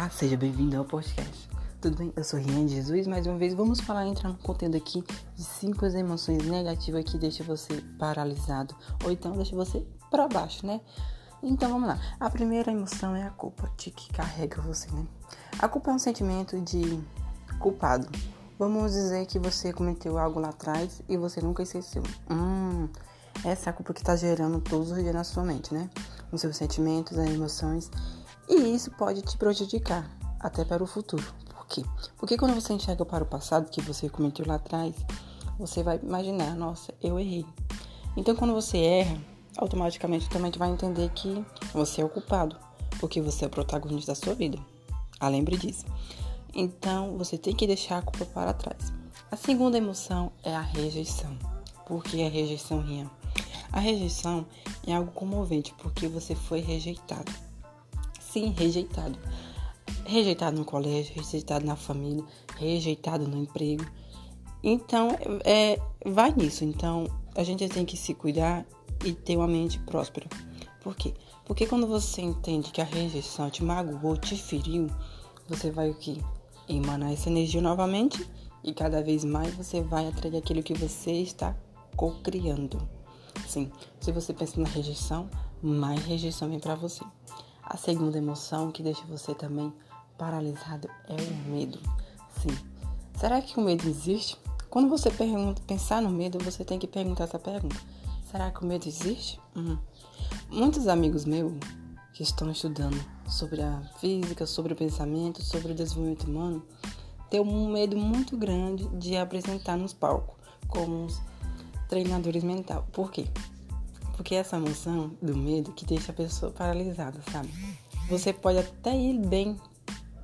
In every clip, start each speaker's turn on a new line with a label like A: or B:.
A: Olá, seja bem-vindo ao podcast. Tudo bem? Eu sou Rian Jesus. Mais uma vez, vamos falar, entrar no conteúdo aqui de cinco emoções negativas que deixam você paralisado ou então deixa você para baixo, né? Então vamos lá. A primeira emoção é a culpa que carrega você, né? A culpa é um sentimento de culpado. Vamos dizer que você cometeu algo lá atrás e você nunca esqueceu. Hum, essa é a culpa que está gerando todos os dias na sua mente, né? Os seus sentimentos, as emoções e isso pode te prejudicar até para o futuro. Por quê? Porque quando você enxerga para o passado que você cometeu lá atrás, você vai imaginar, nossa, eu errei. Então quando você erra, automaticamente também vai entender que você é o culpado, porque você é o protagonista da sua vida. Ah, lembre disso. Então você tem que deixar a culpa para trás. A segunda emoção é a rejeição. Por que a rejeição, Rian? A rejeição é algo comovente porque você foi rejeitado sim rejeitado. Rejeitado no colégio, rejeitado na família, rejeitado no emprego. Então, é, vai nisso. Então, a gente tem que se cuidar e ter uma mente próspera. Por quê? Porque quando você entende que a rejeição te magoou, te feriu, você vai o quê? Emanar essa energia novamente e cada vez mais você vai atrair aquilo que você está co-criando. Sim, se você pensa na rejeição, mais rejeição vem para você. A segunda emoção que deixa você também paralisado é o medo. Sim. Será que o medo existe? Quando você pergunta, pensar no medo, você tem que perguntar essa pergunta. Será que o medo existe? Uhum. Muitos amigos meus que estão estudando sobre a física, sobre o pensamento, sobre o desenvolvimento humano, têm um medo muito grande de apresentar nos palcos como treinadores mentais. Por quê? Porque essa emoção do medo que deixa a pessoa paralisada, sabe? Você pode até ir bem,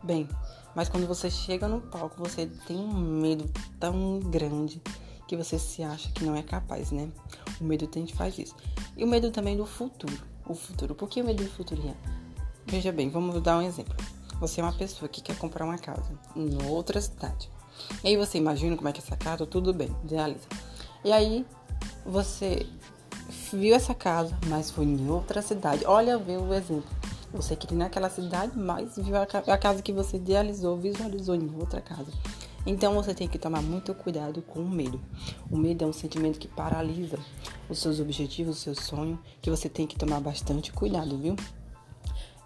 A: bem, mas quando você chega no palco, você tem um medo tão grande que você se acha que não é capaz, né? O medo tem que faz isso. E o medo também do futuro. O futuro. Por que o medo do futuro? Veja bem, vamos dar um exemplo. Você é uma pessoa que quer comprar uma casa em outra cidade. E aí você imagina como é que é essa casa, tudo bem, idealiza. E aí você viu essa casa, mas foi em outra cidade. Olha, vê o exemplo. Você queria naquela cidade, mas viu a casa que você idealizou, visualizou em outra casa. Então você tem que tomar muito cuidado com o medo. O medo é um sentimento que paralisa os seus objetivos, o seu sonho, que você tem que tomar bastante cuidado, viu?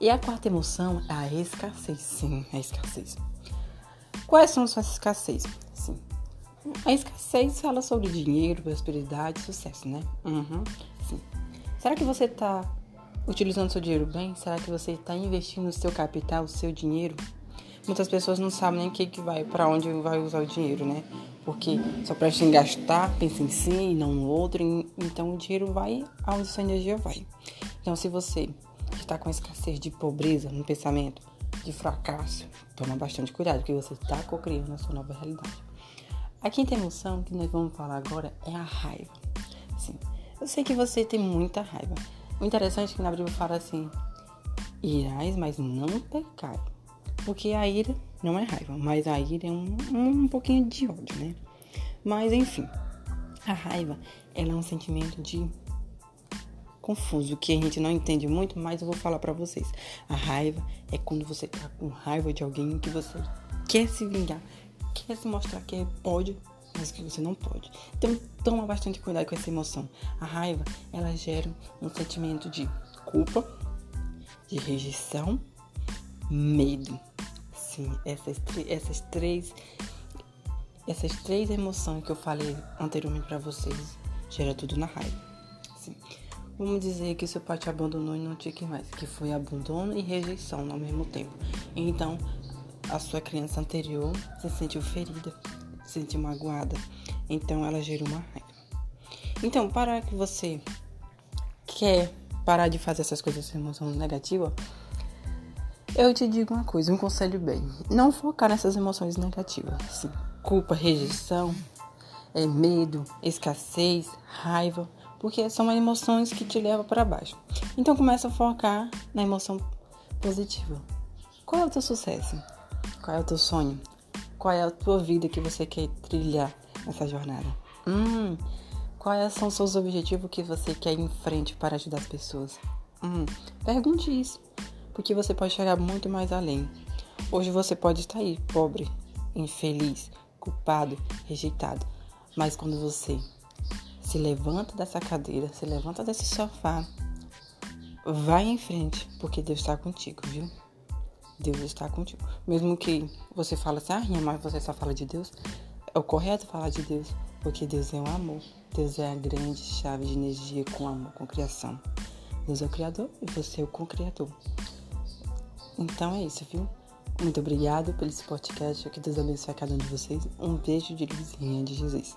A: E a quarta emoção é a escassez. Sim, a escassez. Quais são as suas escassez? A escassez fala sobre dinheiro, prosperidade, sucesso, né? Uhum, sim. Será que você está utilizando seu dinheiro bem? Será que você está investindo o seu capital, o seu dinheiro? Muitas pessoas não sabem nem o que, que vai, para onde vai usar o dinheiro, né? Porque só presta em gastar, pensa em si e não no outro. Então o dinheiro vai aonde sua energia vai. Então se você está com escassez de pobreza no pensamento, de fracasso, toma bastante cuidado, porque você está co-criando a sua nova realidade. A quinta emoção que nós vamos falar agora é a raiva. Sim, eu sei que você tem muita raiva. O interessante é que na Bíblia fala assim: irás, mas não pecai. Porque a ira não é raiva, mas a ira é um, um pouquinho de ódio, né? Mas enfim, a raiva ela é um sentimento de confuso que a gente não entende muito, mas eu vou falar para vocês. A raiva é quando você tá com raiva de alguém que você quer se vingar, quer se mostrar que pode, mas que você não pode. Então, toma bastante cuidado com essa emoção. A raiva, ela gera um sentimento de culpa, de rejeição, medo. Sim, essas, essas três essas três emoções que eu falei anteriormente para vocês gera tudo na raiva. Sim. Vamos dizer que seu pai te abandonou e não te quer mais, que foi abandono e rejeição ao mesmo tempo. Então, a sua criança anterior se sentiu ferida, se sentiu magoada. Então ela gerou uma raiva. Então, para que você quer parar de fazer essas coisas com emoção negativa, eu te digo uma coisa, um conselho bem. Não focar nessas emoções negativas. Assim, culpa, rejeição, é, medo, escassez, raiva, porque são emoções que te levam para baixo. Então começa a focar na emoção positiva. Qual é o teu sucesso? Qual é o teu sonho? Qual é a tua vida que você quer trilhar nessa jornada? Hum, quais são os seus objetivos que você quer ir em frente para ajudar as pessoas? Hum, pergunte isso, porque você pode chegar muito mais além. Hoje você pode estar aí, pobre, infeliz, culpado, rejeitado. Mas quando você se levanta dessa cadeira, se levanta desse sofá, vai em frente, porque Deus está contigo, viu? Deus está contigo. Mesmo que você fale assim, ah, mas você só fala de Deus, é o correto falar de Deus, porque Deus é um amor. Deus é a grande chave de energia com amor, com criação. Deus é o Criador e você é o co-criador. Então é isso, viu? Muito obrigado pelo esse podcast. Que Deus abençoe a cada um de vocês. Um beijo de luzinha de Jesus.